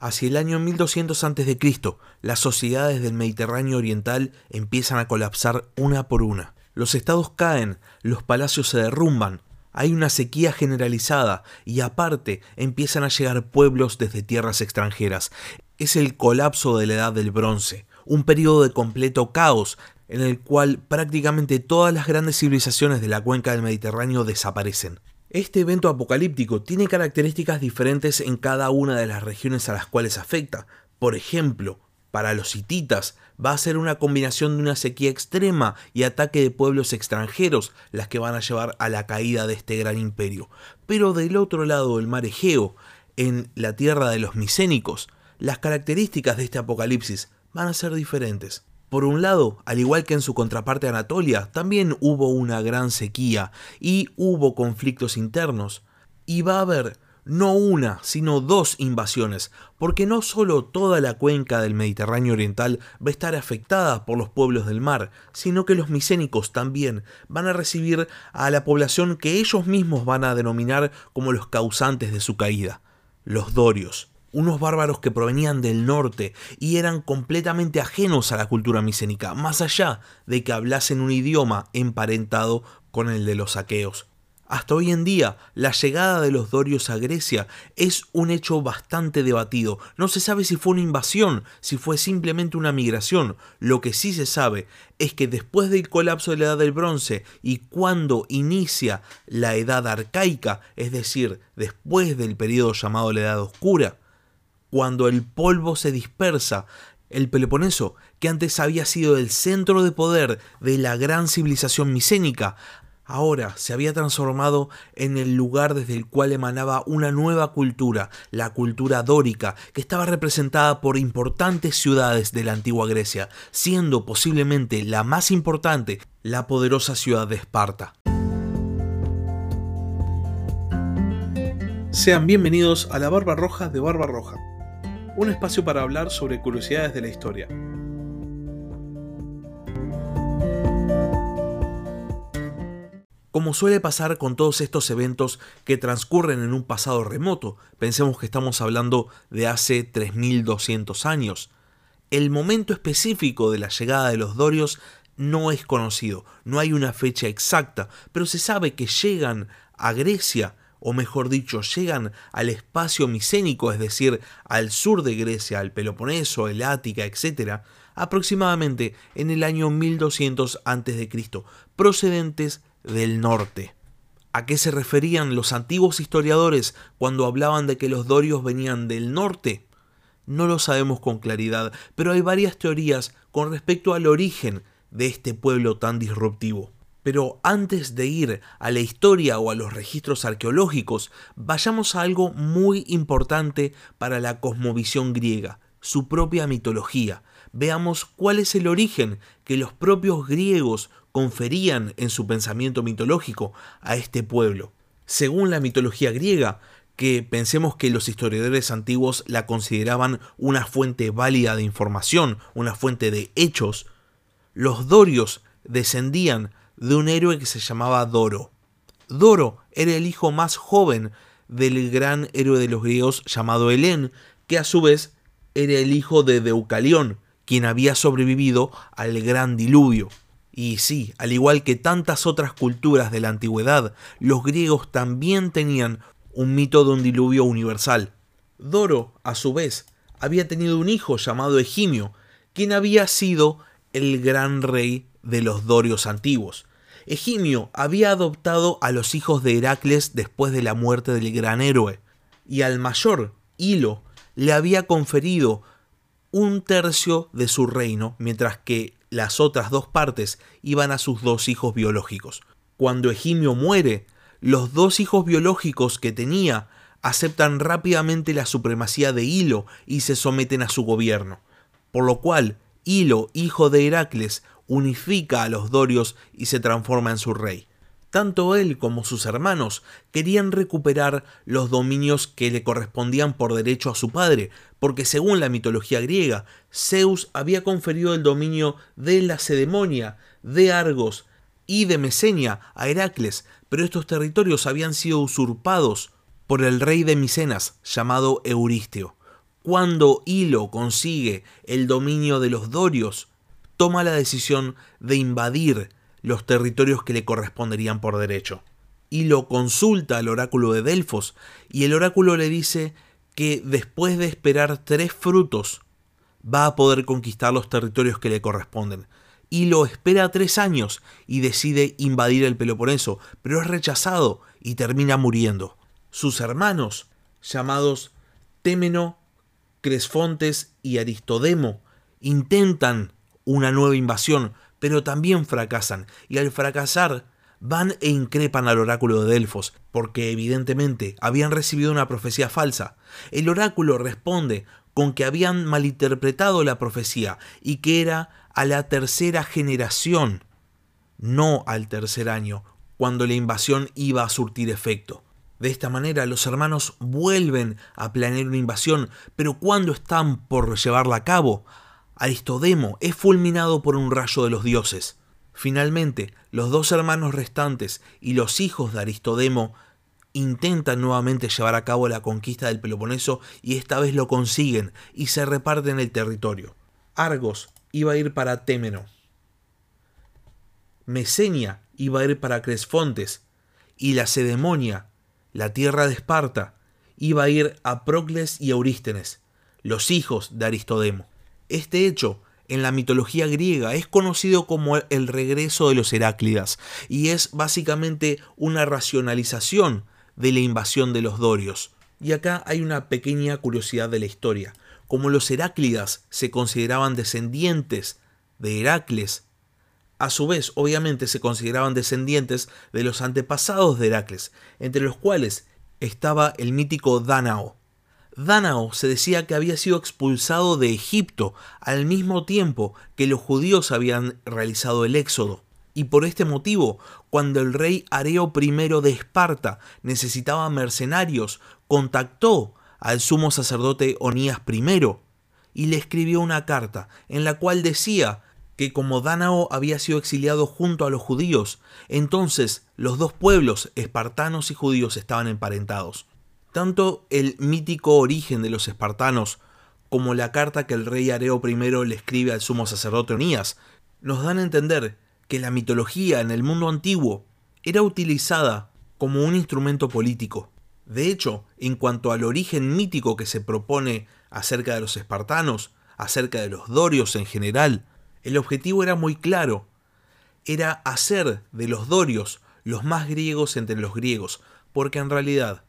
Hacia el año 1200 a.C., las sociedades del Mediterráneo Oriental empiezan a colapsar una por una. Los estados caen, los palacios se derrumban, hay una sequía generalizada y aparte empiezan a llegar pueblos desde tierras extranjeras. Es el colapso de la Edad del Bronce, un periodo de completo caos en el cual prácticamente todas las grandes civilizaciones de la cuenca del Mediterráneo desaparecen. Este evento apocalíptico tiene características diferentes en cada una de las regiones a las cuales afecta. Por ejemplo, para los hititas va a ser una combinación de una sequía extrema y ataque de pueblos extranjeros las que van a llevar a la caída de este gran imperio. Pero del otro lado del mar Egeo, en la tierra de los micénicos, las características de este apocalipsis van a ser diferentes. Por un lado, al igual que en su contraparte Anatolia, también hubo una gran sequía y hubo conflictos internos. Y va a haber no una, sino dos invasiones, porque no solo toda la cuenca del Mediterráneo Oriental va a estar afectada por los pueblos del mar, sino que los micénicos también van a recibir a la población que ellos mismos van a denominar como los causantes de su caída, los dorios unos bárbaros que provenían del norte y eran completamente ajenos a la cultura micénica, más allá de que hablasen un idioma emparentado con el de los aqueos. Hasta hoy en día, la llegada de los dorios a Grecia es un hecho bastante debatido. No se sabe si fue una invasión, si fue simplemente una migración. Lo que sí se sabe es que después del colapso de la Edad del Bronce y cuando inicia la Edad Arcaica, es decir, después del periodo llamado la Edad Oscura, cuando el polvo se dispersa, el Peloponeso, que antes había sido el centro de poder de la gran civilización micénica, ahora se había transformado en el lugar desde el cual emanaba una nueva cultura, la cultura dórica, que estaba representada por importantes ciudades de la antigua Grecia, siendo posiblemente la más importante la poderosa ciudad de Esparta. Sean bienvenidos a la Barba Roja de Barba Roja un espacio para hablar sobre curiosidades de la historia. Como suele pasar con todos estos eventos que transcurren en un pasado remoto, pensemos que estamos hablando de hace 3200 años, el momento específico de la llegada de los dorios no es conocido, no hay una fecha exacta, pero se sabe que llegan a Grecia o mejor dicho, llegan al espacio micénico, es decir, al sur de Grecia, al Peloponeso, el Ática, etc., aproximadamente en el año 1200 a.C., procedentes del norte. ¿A qué se referían los antiguos historiadores cuando hablaban de que los dorios venían del norte? No lo sabemos con claridad, pero hay varias teorías con respecto al origen de este pueblo tan disruptivo. Pero antes de ir a la historia o a los registros arqueológicos, vayamos a algo muy importante para la cosmovisión griega, su propia mitología. Veamos cuál es el origen que los propios griegos conferían en su pensamiento mitológico a este pueblo. Según la mitología griega, que pensemos que los historiadores antiguos la consideraban una fuente válida de información, una fuente de hechos, los dorios descendían de un héroe que se llamaba Doro. Doro era el hijo más joven del gran héroe de los griegos llamado Helén, que a su vez era el hijo de Deucalión, quien había sobrevivido al gran diluvio. Y sí, al igual que tantas otras culturas de la antigüedad, los griegos también tenían un mito de un diluvio universal. Doro, a su vez, había tenido un hijo llamado Egimio, quien había sido el gran rey de los dorios antiguos. Egimio había adoptado a los hijos de Heracles después de la muerte del gran héroe, y al mayor, Hilo, le había conferido un tercio de su reino, mientras que las otras dos partes iban a sus dos hijos biológicos. Cuando Egimio muere, los dos hijos biológicos que tenía aceptan rápidamente la supremacía de Hilo y se someten a su gobierno, por lo cual Hilo, hijo de Heracles, unifica a los dorios y se transforma en su rey. Tanto él como sus hermanos querían recuperar los dominios que le correspondían por derecho a su padre, porque según la mitología griega, Zeus había conferido el dominio de Lacedemonia, de Argos y de Mesenia a Heracles, pero estos territorios habían sido usurpados por el rey de Micenas, llamado Euristeo. cuando Hilo consigue el dominio de los dorios, toma la decisión de invadir los territorios que le corresponderían por derecho. Hilo consulta al oráculo de Delfos y el oráculo le dice que después de esperar tres frutos va a poder conquistar los territorios que le corresponden. Hilo espera tres años y decide invadir el Peloponeso, pero es rechazado y termina muriendo. Sus hermanos, llamados Témeno, Cresfontes y Aristodemo, intentan una nueva invasión, pero también fracasan, y al fracasar van e increpan al oráculo de Delfos, porque evidentemente habían recibido una profecía falsa. El oráculo responde con que habían malinterpretado la profecía y que era a la tercera generación, no al tercer año, cuando la invasión iba a surtir efecto. De esta manera los hermanos vuelven a planear una invasión, pero cuando están por llevarla a cabo, Aristodemo es fulminado por un rayo de los dioses. Finalmente, los dos hermanos restantes y los hijos de Aristodemo intentan nuevamente llevar a cabo la conquista del Peloponeso y esta vez lo consiguen y se reparten el territorio. Argos iba a ir para Témeno. Mesenia iba a ir para Cresfontes y la Cedemonia, la tierra de Esparta, iba a ir a Procles y Eurístenes, los hijos de Aristodemo. Este hecho en la mitología griega es conocido como el regreso de los Heráclidas y es básicamente una racionalización de la invasión de los dorios. Y acá hay una pequeña curiosidad de la historia. Como los Heráclidas se consideraban descendientes de Heracles, a su vez obviamente se consideraban descendientes de los antepasados de Heracles, entre los cuales estaba el mítico Dánao, Dánao se decía que había sido expulsado de Egipto al mismo tiempo que los judíos habían realizado el éxodo. Y por este motivo, cuando el rey Areo I de Esparta necesitaba mercenarios, contactó al sumo sacerdote Onías I y le escribió una carta en la cual decía que como Dánao había sido exiliado junto a los judíos, entonces los dos pueblos, espartanos y judíos, estaban emparentados. Tanto el mítico origen de los espartanos como la carta que el rey Areo I le escribe al sumo sacerdote Onías nos dan a entender que la mitología en el mundo antiguo era utilizada como un instrumento político. De hecho, en cuanto al origen mítico que se propone acerca de los espartanos, acerca de los dorios en general, el objetivo era muy claro. Era hacer de los dorios los más griegos entre los griegos, porque en realidad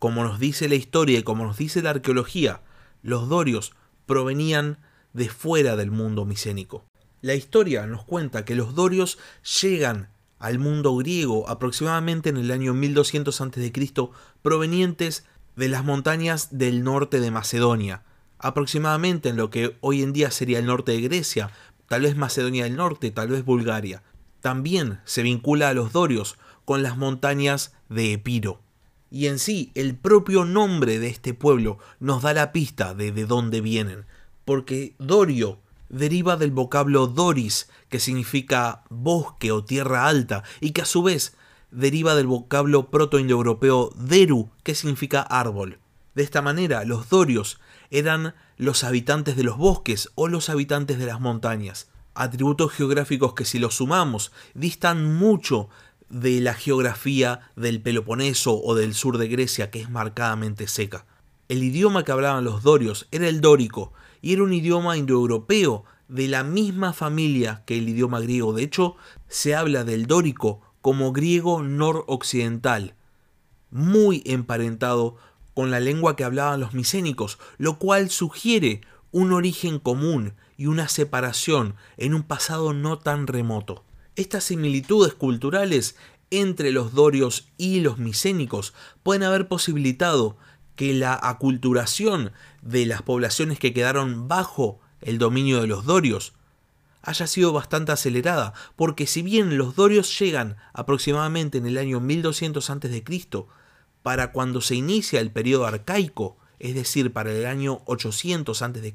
como nos dice la historia y como nos dice la arqueología, los dorios provenían de fuera del mundo micénico. La historia nos cuenta que los dorios llegan al mundo griego aproximadamente en el año 1200 a.C., provenientes de las montañas del norte de Macedonia, aproximadamente en lo que hoy en día sería el norte de Grecia, tal vez Macedonia del Norte, tal vez Bulgaria. También se vincula a los dorios con las montañas de Epiro y en sí el propio nombre de este pueblo nos da la pista de de dónde vienen, porque Dorio deriva del vocablo Doris, que significa bosque o tierra alta, y que a su vez deriva del vocablo proto-indoeuropeo Deru, que significa árbol. De esta manera, los dorios eran los habitantes de los bosques o los habitantes de las montañas, atributos geográficos que si los sumamos distan mucho de la geografía del Peloponeso o del sur de Grecia, que es marcadamente seca. El idioma que hablaban los dorios era el dórico, y era un idioma indoeuropeo de la misma familia que el idioma griego. De hecho, se habla del dórico como griego noroccidental, muy emparentado con la lengua que hablaban los micénicos, lo cual sugiere un origen común y una separación en un pasado no tan remoto. Estas similitudes culturales entre los dorios y los micénicos pueden haber posibilitado que la aculturación de las poblaciones que quedaron bajo el dominio de los dorios haya sido bastante acelerada, porque si bien los dorios llegan aproximadamente en el año 1200 a.C., para cuando se inicia el periodo arcaico, es decir, para el año 800 a.C.,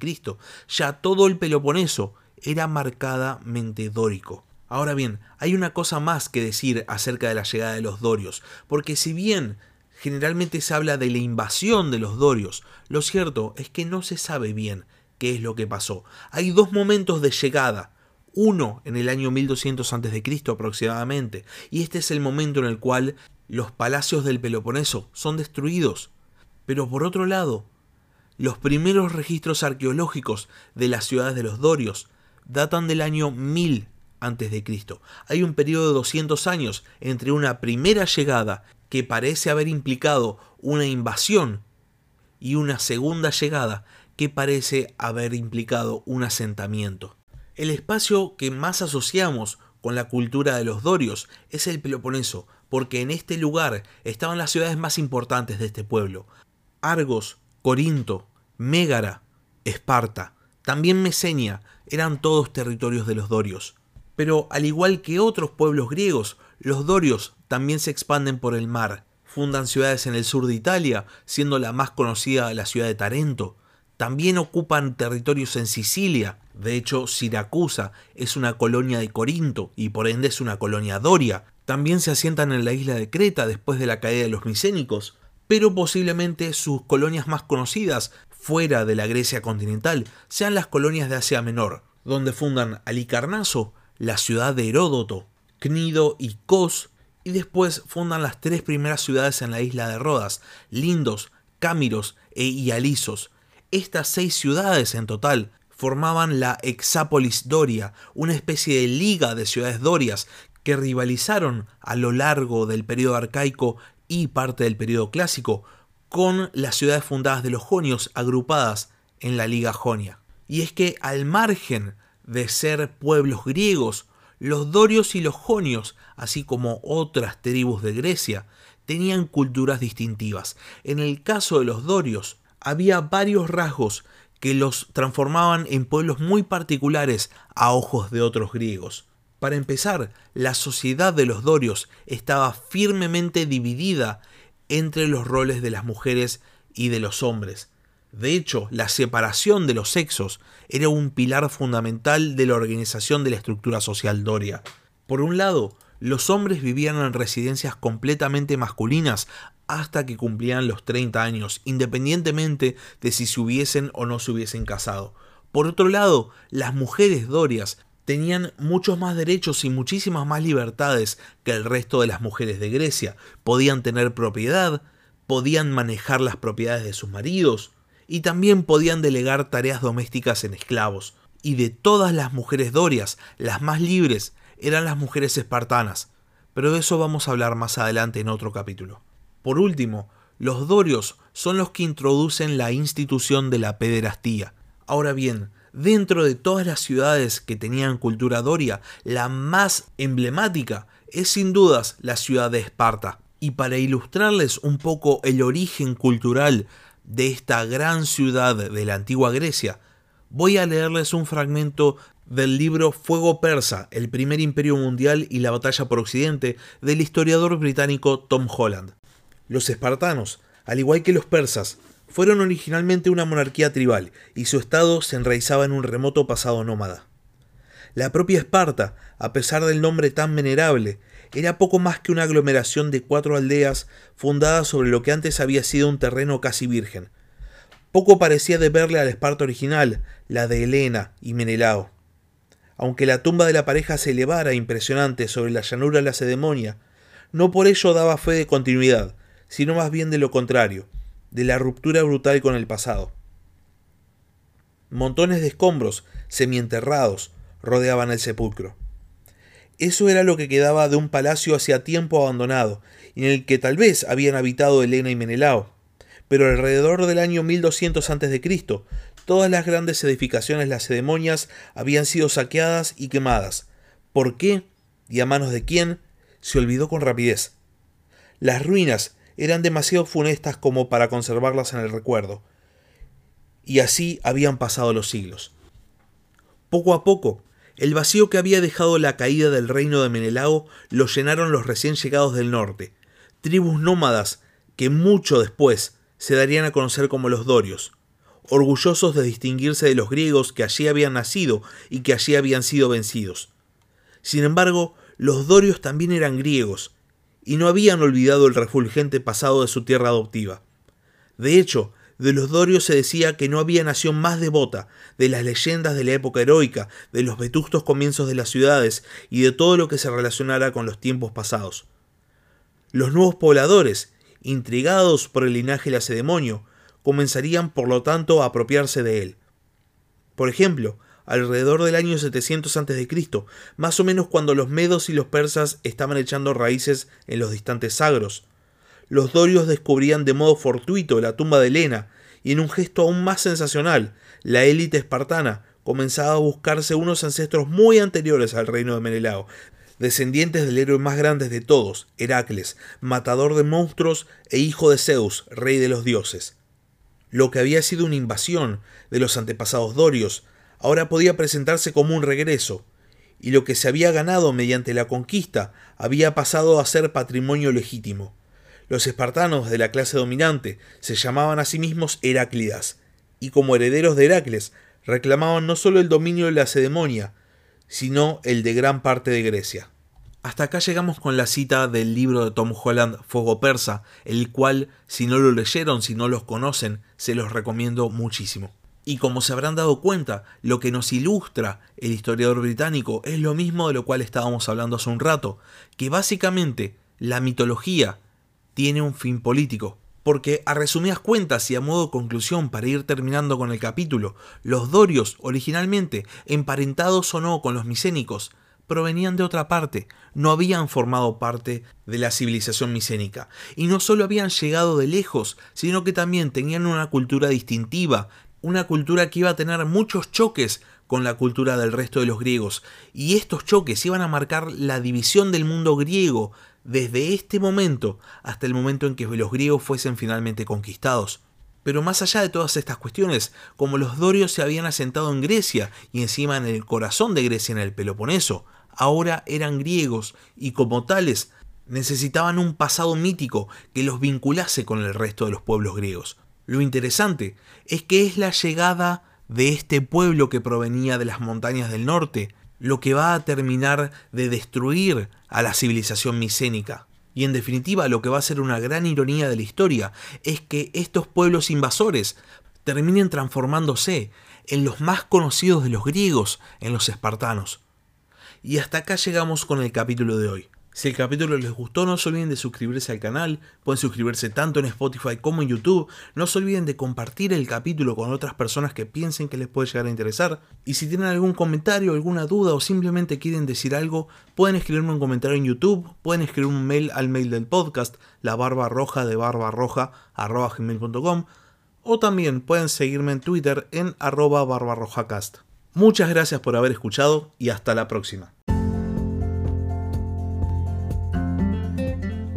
ya todo el Peloponeso era marcadamente dórico. Ahora bien, hay una cosa más que decir acerca de la llegada de los dorios, porque si bien generalmente se habla de la invasión de los dorios. Lo cierto es que no se sabe bien qué es lo que pasó. Hay dos momentos de llegada. Uno en el año 1200 a.C. aproximadamente, y este es el momento en el cual los palacios del Peloponeso son destruidos. Pero por otro lado, los primeros registros arqueológicos de las ciudades de los dorios datan del año 1000 a.C. Hay un periodo de 200 años entre una primera llegada que parece haber implicado una invasión y una segunda llegada que parece haber implicado un asentamiento. El espacio que más asociamos con la cultura de los dorios es el Peloponeso, porque en este lugar estaban las ciudades más importantes de este pueblo. Argos, Corinto, Mégara, Esparta, también Mesenia, eran todos territorios de los dorios. Pero al igual que otros pueblos griegos, los dorios también se expanden por el mar. Fundan ciudades en el sur de Italia, siendo la más conocida la ciudad de Tarento. También ocupan territorios en Sicilia. De hecho, Siracusa es una colonia de Corinto y por ende es una colonia doria. También se asientan en la isla de Creta después de la caída de los micénicos. Pero posiblemente sus colonias más conocidas fuera de la Grecia continental sean las colonias de Asia Menor, donde fundan Alicarnaso, la ciudad de Heródoto, Cnido y Kos, y después fundan las tres primeras ciudades en la isla de Rodas, Lindos, Cámiros e Ialisos. Estas seis ciudades en total formaban la Hexápolis Doria, una especie de liga de ciudades dorias que rivalizaron a lo largo del periodo arcaico y parte del periodo clásico con las ciudades fundadas de los jonios agrupadas en la Liga Jonia. Y es que al margen de ser pueblos griegos, los dorios y los jonios, así como otras tribus de Grecia, tenían culturas distintivas. En el caso de los dorios, había varios rasgos que los transformaban en pueblos muy particulares a ojos de otros griegos. Para empezar, la sociedad de los dorios estaba firmemente dividida entre los roles de las mujeres y de los hombres. De hecho, la separación de los sexos era un pilar fundamental de la organización de la estructura social doria. Por un lado, los hombres vivían en residencias completamente masculinas hasta que cumplían los 30 años, independientemente de si se hubiesen o no se hubiesen casado. Por otro lado, las mujeres dorias tenían muchos más derechos y muchísimas más libertades que el resto de las mujeres de Grecia. Podían tener propiedad, podían manejar las propiedades de sus maridos y también podían delegar tareas domésticas en esclavos. Y de todas las mujeres dorias, las más libres eran las mujeres espartanas, pero de eso vamos a hablar más adelante en otro capítulo. Por último, los dorios son los que introducen la institución de la pederastía. Ahora bien, Dentro de todas las ciudades que tenían cultura doria, la más emblemática es sin dudas la ciudad de Esparta. Y para ilustrarles un poco el origen cultural de esta gran ciudad de la antigua Grecia, voy a leerles un fragmento del libro Fuego Persa, el primer imperio mundial y la batalla por Occidente, del historiador británico Tom Holland. Los espartanos, al igual que los persas, fueron originalmente una monarquía tribal y su estado se enraizaba en un remoto pasado nómada. La propia Esparta, a pesar del nombre tan venerable, era poco más que una aglomeración de cuatro aldeas fundadas sobre lo que antes había sido un terreno casi virgen. Poco parecía deberle a la Esparta original, la de Helena y Menelao. Aunque la tumba de la pareja se elevara impresionante sobre la llanura de la Cedemonia, no por ello daba fe de continuidad, sino más bien de lo contrario, de la ruptura brutal con el pasado. Montones de escombros, semienterrados, rodeaban el sepulcro. Eso era lo que quedaba de un palacio hacía tiempo abandonado, en el que tal vez habían habitado Helena y Menelao. Pero alrededor del año 1200 a.C., todas las grandes edificaciones lacedemonias habían sido saqueadas y quemadas. ¿Por qué? ¿Y a manos de quién? Se olvidó con rapidez. Las ruinas eran demasiado funestas como para conservarlas en el recuerdo. Y así habían pasado los siglos. Poco a poco, el vacío que había dejado la caída del reino de Menelao lo llenaron los recién llegados del norte, tribus nómadas que mucho después se darían a conocer como los dorios, orgullosos de distinguirse de los griegos que allí habían nacido y que allí habían sido vencidos. Sin embargo, los dorios también eran griegos, y no habían olvidado el refulgente pasado de su tierra adoptiva. De hecho, de los dorios se decía que no había nación más devota, de las leyendas de la época heroica, de los vetustos comienzos de las ciudades y de todo lo que se relacionara con los tiempos pasados. Los nuevos pobladores, intrigados por el linaje lacedemonio, comenzarían por lo tanto a apropiarse de él. Por ejemplo, alrededor del año 700 a.C., más o menos cuando los medos y los persas estaban echando raíces en los distantes sagros, los dorios descubrían de modo fortuito la tumba de Helena, y en un gesto aún más sensacional, la élite espartana comenzaba a buscarse unos ancestros muy anteriores al reino de Menelao, descendientes del héroe más grande de todos, Heracles, matador de monstruos e hijo de Zeus, rey de los dioses. Lo que había sido una invasión de los antepasados dorios, ahora podía presentarse como un regreso, y lo que se había ganado mediante la conquista había pasado a ser patrimonio legítimo. Los espartanos de la clase dominante se llamaban a sí mismos Heráclidas, y como herederos de Heracles reclamaban no solo el dominio de la Lacedemonia, sino el de gran parte de Grecia. Hasta acá llegamos con la cita del libro de Tom Holland, Fuego Persa, el cual, si no lo leyeron, si no los conocen, se los recomiendo muchísimo. Y como se habrán dado cuenta, lo que nos ilustra el historiador británico es lo mismo de lo cual estábamos hablando hace un rato, que básicamente la mitología tiene un fin político. Porque a resumidas cuentas y a modo conclusión para ir terminando con el capítulo, los dorios originalmente, emparentados o no con los micénicos, provenían de otra parte, no habían formado parte de la civilización micénica, y no solo habían llegado de lejos, sino que también tenían una cultura distintiva, una cultura que iba a tener muchos choques con la cultura del resto de los griegos, y estos choques iban a marcar la división del mundo griego desde este momento hasta el momento en que los griegos fuesen finalmente conquistados. Pero más allá de todas estas cuestiones, como los dorios se habían asentado en Grecia y encima en el corazón de Grecia en el Peloponeso, ahora eran griegos y como tales necesitaban un pasado mítico que los vinculase con el resto de los pueblos griegos. Lo interesante es que es la llegada de este pueblo que provenía de las montañas del norte lo que va a terminar de destruir a la civilización micénica. Y en definitiva lo que va a ser una gran ironía de la historia es que estos pueblos invasores terminen transformándose en los más conocidos de los griegos, en los espartanos. Y hasta acá llegamos con el capítulo de hoy. Si el capítulo les gustó, no se olviden de suscribirse al canal, pueden suscribirse tanto en Spotify como en YouTube, no se olviden de compartir el capítulo con otras personas que piensen que les puede llegar a interesar, y si tienen algún comentario, alguna duda o simplemente quieren decir algo, pueden escribirme un comentario en YouTube, pueden escribir un mail al mail del podcast, la barba roja de barba roja o también pueden seguirme en Twitter en arroba barbarrojacast. Muchas gracias por haber escuchado y hasta la próxima.